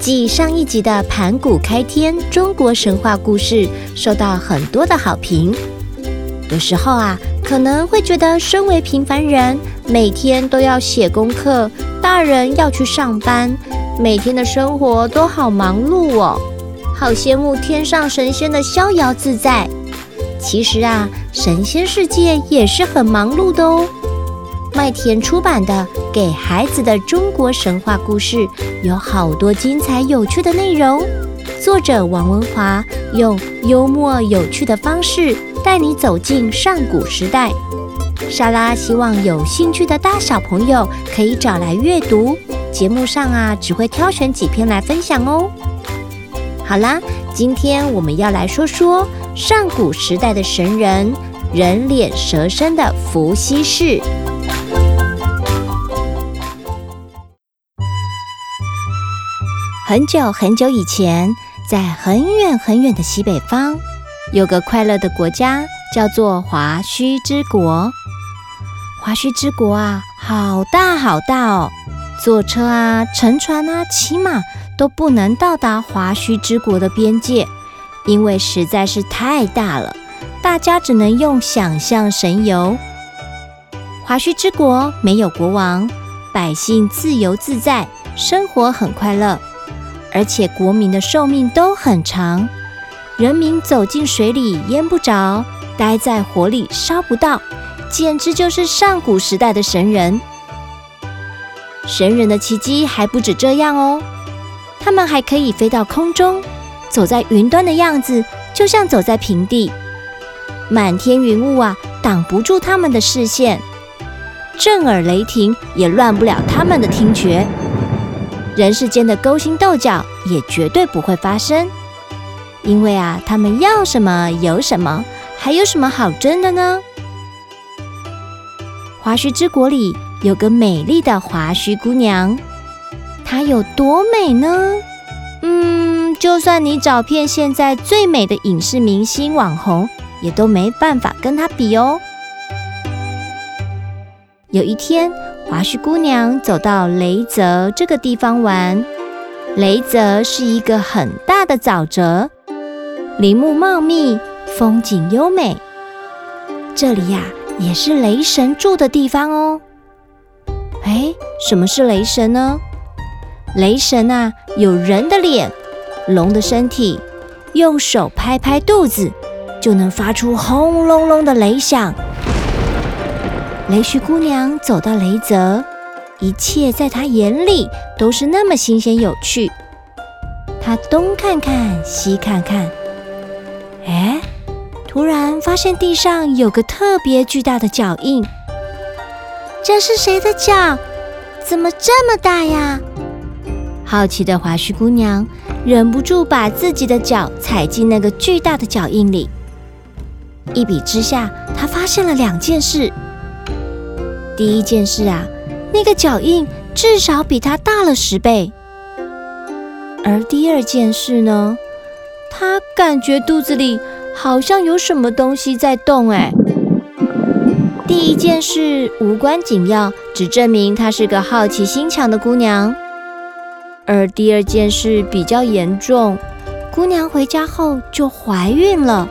继上一集的盘古开天中国神话故事受到很多的好评。有时候啊，可能会觉得身为平凡人，每天都要写功课，大人要去上班，每天的生活都好忙碌哦，好羡慕天上神仙的逍遥自在。其实啊，神仙世界也是很忙碌的哦。麦田出版的《给孩子的中国神话故事》有好多精彩有趣的内容。作者王文华用幽默有趣的方式带你走进上古时代。莎拉希望有兴趣的大小朋友可以找来阅读。节目上啊，只会挑选几篇来分享哦。好啦，今天我们要来说说上古时代的神人，人脸蛇身的伏羲氏。很久很久以前，在很远很远的西北方，有个快乐的国家，叫做华胥之国。华胥之国啊，好大好大哦！坐车啊，乘船啊，骑马都不能到达华胥之国的边界，因为实在是太大了，大家只能用想象神游。华胥之国没有国王，百姓自由自在，生活很快乐。而且国民的寿命都很长，人民走进水里淹不着，待在火里烧不到，简直就是上古时代的神人。神人的奇迹还不止这样哦，他们还可以飞到空中，走在云端的样子就像走在平地，满天云雾啊挡不住他们的视线，震耳雷霆也乱不了他们的听觉。人世间的勾心斗角也绝对不会发生，因为啊，他们要什么有什么，还有什么好争的呢？华胥之国里有个美丽的华胥姑娘，她有多美呢？嗯，就算你找遍现在最美的影视明星网红，也都没办法跟她比哦。有一天，华胥姑娘走到雷泽这个地方玩。雷泽是一个很大的沼泽，林木茂密，风景优美。这里呀，也是雷神住的地方哦。哎，什么是雷神呢？雷神啊，有人的脸，龙的身体，用手拍拍肚子，就能发出轰隆隆的雷响。雷胥姑娘走到雷泽，一切在她眼里都是那么新鲜有趣。她东看看，西看看，哎，突然发现地上有个特别巨大的脚印。这是谁的脚？怎么这么大呀？好奇的华胥姑娘忍不住把自己的脚踩进那个巨大的脚印里。一比之下，她发现了两件事。第一件事啊，那个脚印至少比它大了十倍。而第二件事呢，他感觉肚子里好像有什么东西在动。哎，第一件事无关紧要，只证明她是个好奇心强的姑娘。而第二件事比较严重，姑娘回家后就怀孕了，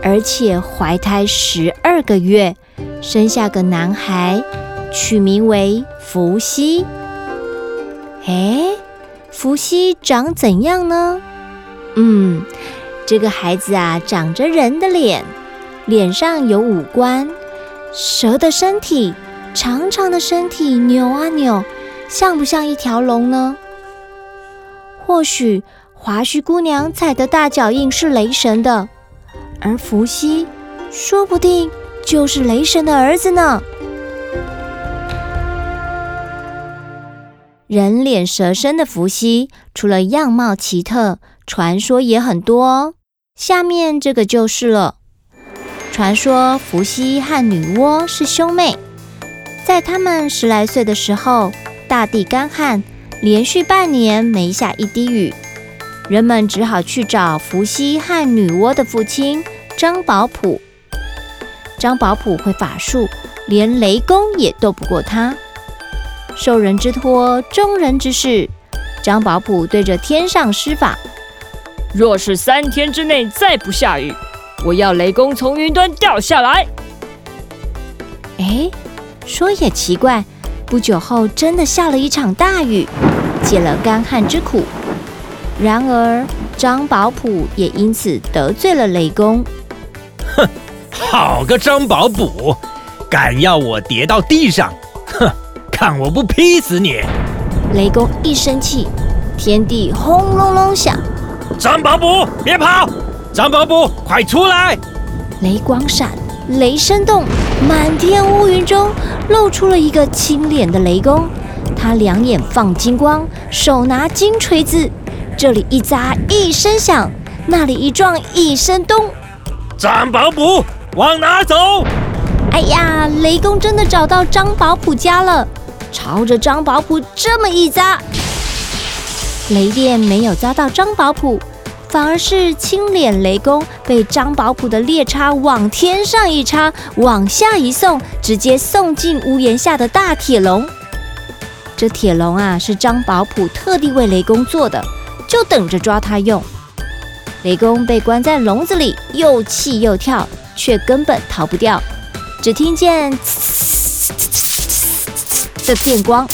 而且怀胎十二个月。生下个男孩，取名为伏羲。哎，伏羲长怎样呢？嗯，这个孩子啊，长着人的脸，脸上有五官，蛇的身体，长长的身体扭啊扭，像不像一条龙呢？或许华胥姑娘踩的大脚印是雷神的，而伏羲说不定。就是雷神的儿子呢。人脸蛇身的伏羲，除了样貌奇特，传说也很多哦。下面这个就是了。传说伏羲和女娲是兄妹，在他们十来岁的时候，大地干旱，连续半年没下一滴雨，人们只好去找伏羲和女娲的父亲张宝普。张宝普会法术，连雷公也斗不过他。受人之托，忠人之事，张宝普对着天上施法：若是三天之内再不下雨，我要雷公从云端掉下来。哎，说也奇怪，不久后真的下了一场大雨，解了干旱之苦。然而张宝普也因此得罪了雷公。哼，好个张宝普，敢要我跌到地上，哼，看我不劈死你！雷公一生气，天地轰隆隆响。张宝卜，别跑！张宝卜，快出来！雷光闪，雷声动，满天乌云中露出了一个青脸的雷公。他两眼放金光，手拿金锤子，这里一砸一声响，那里一撞一声咚。张宝卜，往哪走？哎呀，雷公真的找到张宝卜家了，朝着张宝普这么一砸，雷电没有砸到张宝普。反而是青脸雷公被张宝普的猎叉往天上一插，往下一送，直接送进屋檐下的大铁笼。这铁笼啊，是张宝普特地为雷公做的，就等着抓他用。雷公被关在笼子里，又气又跳，却根本逃不掉。只听见呲的电光，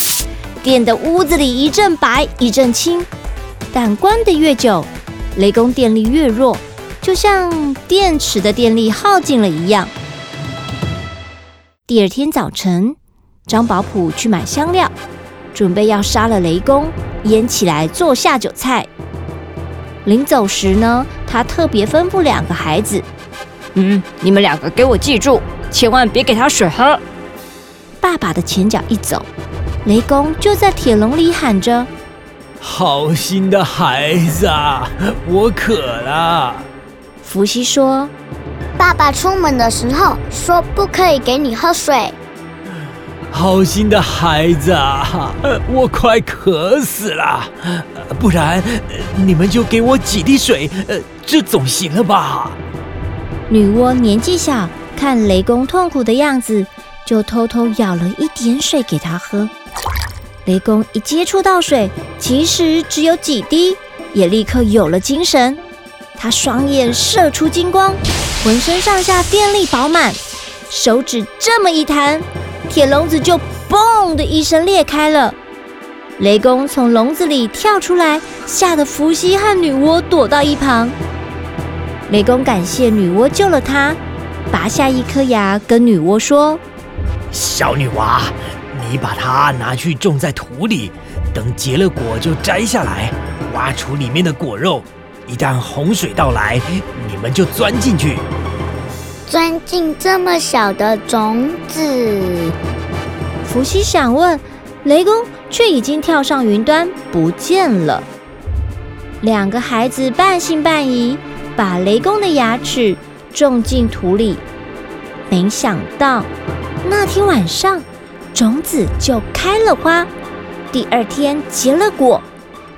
电的屋子里一阵白一阵青，但关得越久，雷公电力越弱，就像电池的电力耗尽了一样。第二天早晨，张宝普去买香料，准备要杀了雷公，腌起来做下酒菜。临走时呢，他特别吩咐两个孩子：“嗯，你们两个给我记住，千万别给他水喝。”爸爸的前脚一走，雷公就在铁笼里喊着。好心的孩子啊，我渴了。伏羲说：“爸爸出门的时候说不可以给你喝水。”好心的孩子啊，我快渴死了，不然你们就给我几滴水，这总行了吧？女娲年纪小，看雷公痛苦的样子，就偷偷舀了一点水给他喝。雷公一接触到水，其实只有几滴，也立刻有了精神。他双眼射出金光，浑身上下电力饱满，手指这么一弹，铁笼子就“嘣”的一声裂开了。雷公从笼子里跳出来，吓得伏羲和女娲躲到一旁。雷公感谢女娲救了他，拔下一颗牙跟女娲说：“小女娃。”你把它拿去种在土里，等结了果就摘下来，挖出里面的果肉。一旦洪水到来，你们就钻进去。钻进这么小的种子？伏羲想问，雷公却已经跳上云端不见了。两个孩子半信半疑，把雷公的牙齿种进土里。没想到那天晚上。种子就开了花，第二天结了果，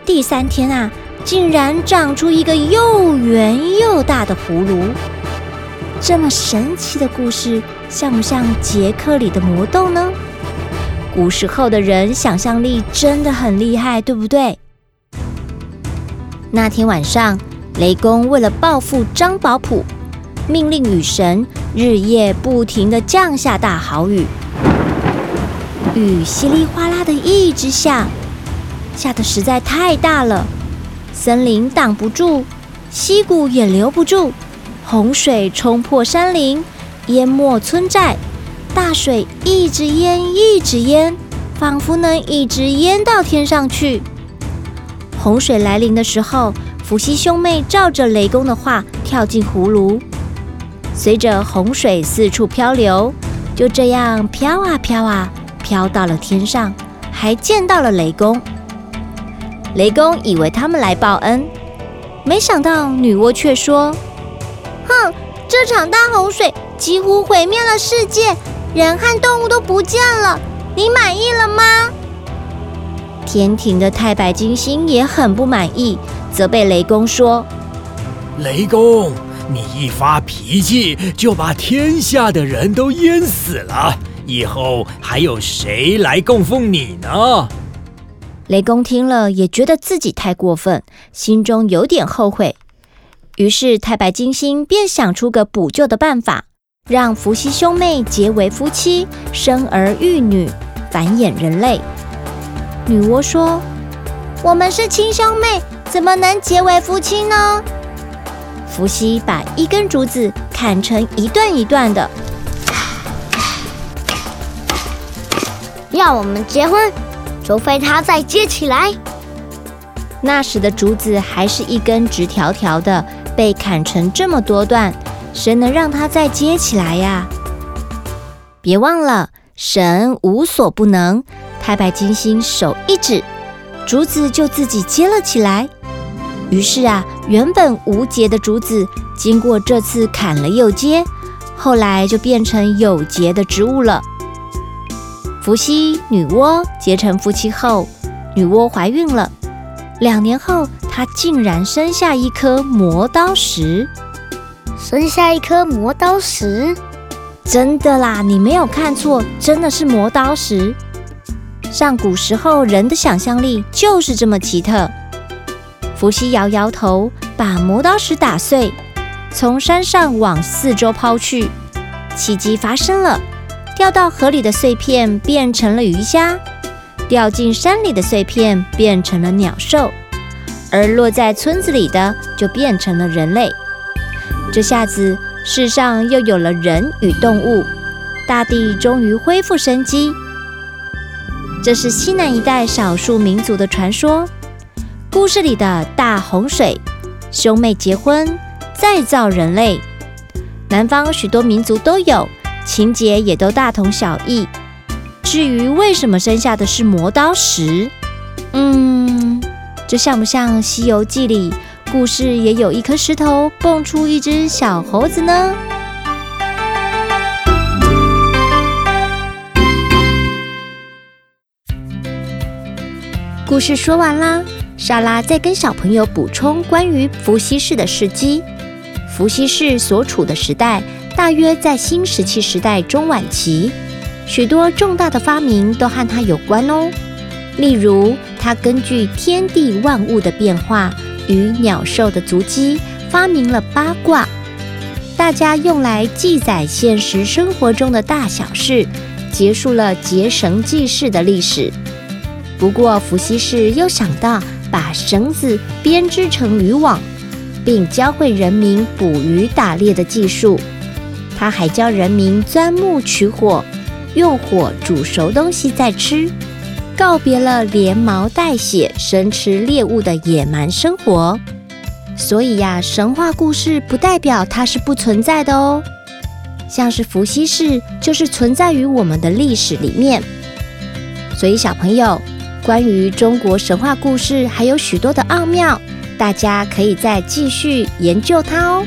第三天啊，竟然长出一个又圆又大的葫芦。这么神奇的故事，像不像杰克里的魔豆呢？古时候的人想象力真的很厉害，对不对？那天晚上，雷公为了报复张宝普，命令雨神日夜不停地降下大好雨。雨稀里哗啦的一直下，下的实在太大了，森林挡不住，溪谷也留不住，洪水冲破山林，淹没村寨，大水一直淹，一直淹，仿佛能一直淹到天上去。洪水来临的时候，伏羲兄妹照着雷公的话跳进葫芦，随着洪水四处漂流，就这样飘啊飘啊。飘到了天上，还见到了雷公。雷公以为他们来报恩，没想到女娲却说：“哼，这场大洪水几乎毁灭了世界，人和动物都不见了。你满意了吗？天庭的太白金星也很不满意，责备雷公说：“雷公，你一发脾气就把天下的人都淹死了，以后还有谁来供奉你呢？”雷公听了也觉得自己太过分，心中有点后悔。于是太白金星便想出个补救的办法，让伏羲兄妹结为夫妻，生儿育女，繁衍人类。女娲说：“我们是亲兄妹，怎么能结为夫妻呢？”伏羲把一根竹子砍成一段一段的，要我们结婚，除非他再接起来。那时的竹子还是一根直条条的，被砍成这么多段，谁能让它再接起来呀？别忘了，神无所不能。太白金星手一指，竹子就自己接了起来。于是啊，原本无节的竹子，经过这次砍了又接，后来就变成有节的植物了。伏羲、女娲结成夫妻后，女娲怀孕了。两年后，她竟然生下一颗磨刀石。生下一颗磨刀石？真的啦，你没有看错，真的是磨刀石。上古时候，人的想象力就是这么奇特。伏羲摇摇头，把磨刀石打碎，从山上往四周抛去。奇迹发生了，掉到河里的碎片变成了鱼虾，掉进山里的碎片变成了鸟兽，而落在村子里的就变成了人类。这下子，世上又有了人与动物，大地终于恢复生机。这是西南一带少数民族的传说。故事里的大洪水、兄妹结婚、再造人类，南方许多民族都有，情节也都大同小异。至于为什么生下的是磨刀石，嗯，这像不像《西游记》里故事也有一颗石头蹦出一只小猴子呢？故事说完啦，莎拉在跟小朋友补充关于伏羲氏的事迹。伏羲氏所处的时代大约在新石器时代中晚期，许多重大的发明都和他有关哦。例如，他根据天地万物的变化与鸟兽的足迹，发明了八卦，大家用来记载现实生活中的大小事，结束了结绳记事的历史。不过，伏羲氏又想到把绳子编织成渔网，并教会人民捕鱼打猎的技术。他还教人民钻木取火，用火煮熟东西再吃，告别了连毛带血生吃猎物的野蛮生活。所以呀，神话故事不代表它是不存在的哦。像是伏羲氏，就是存在于我们的历史里面。所以小朋友。关于中国神话故事还有许多的奥妙，大家可以再继续研究它哦。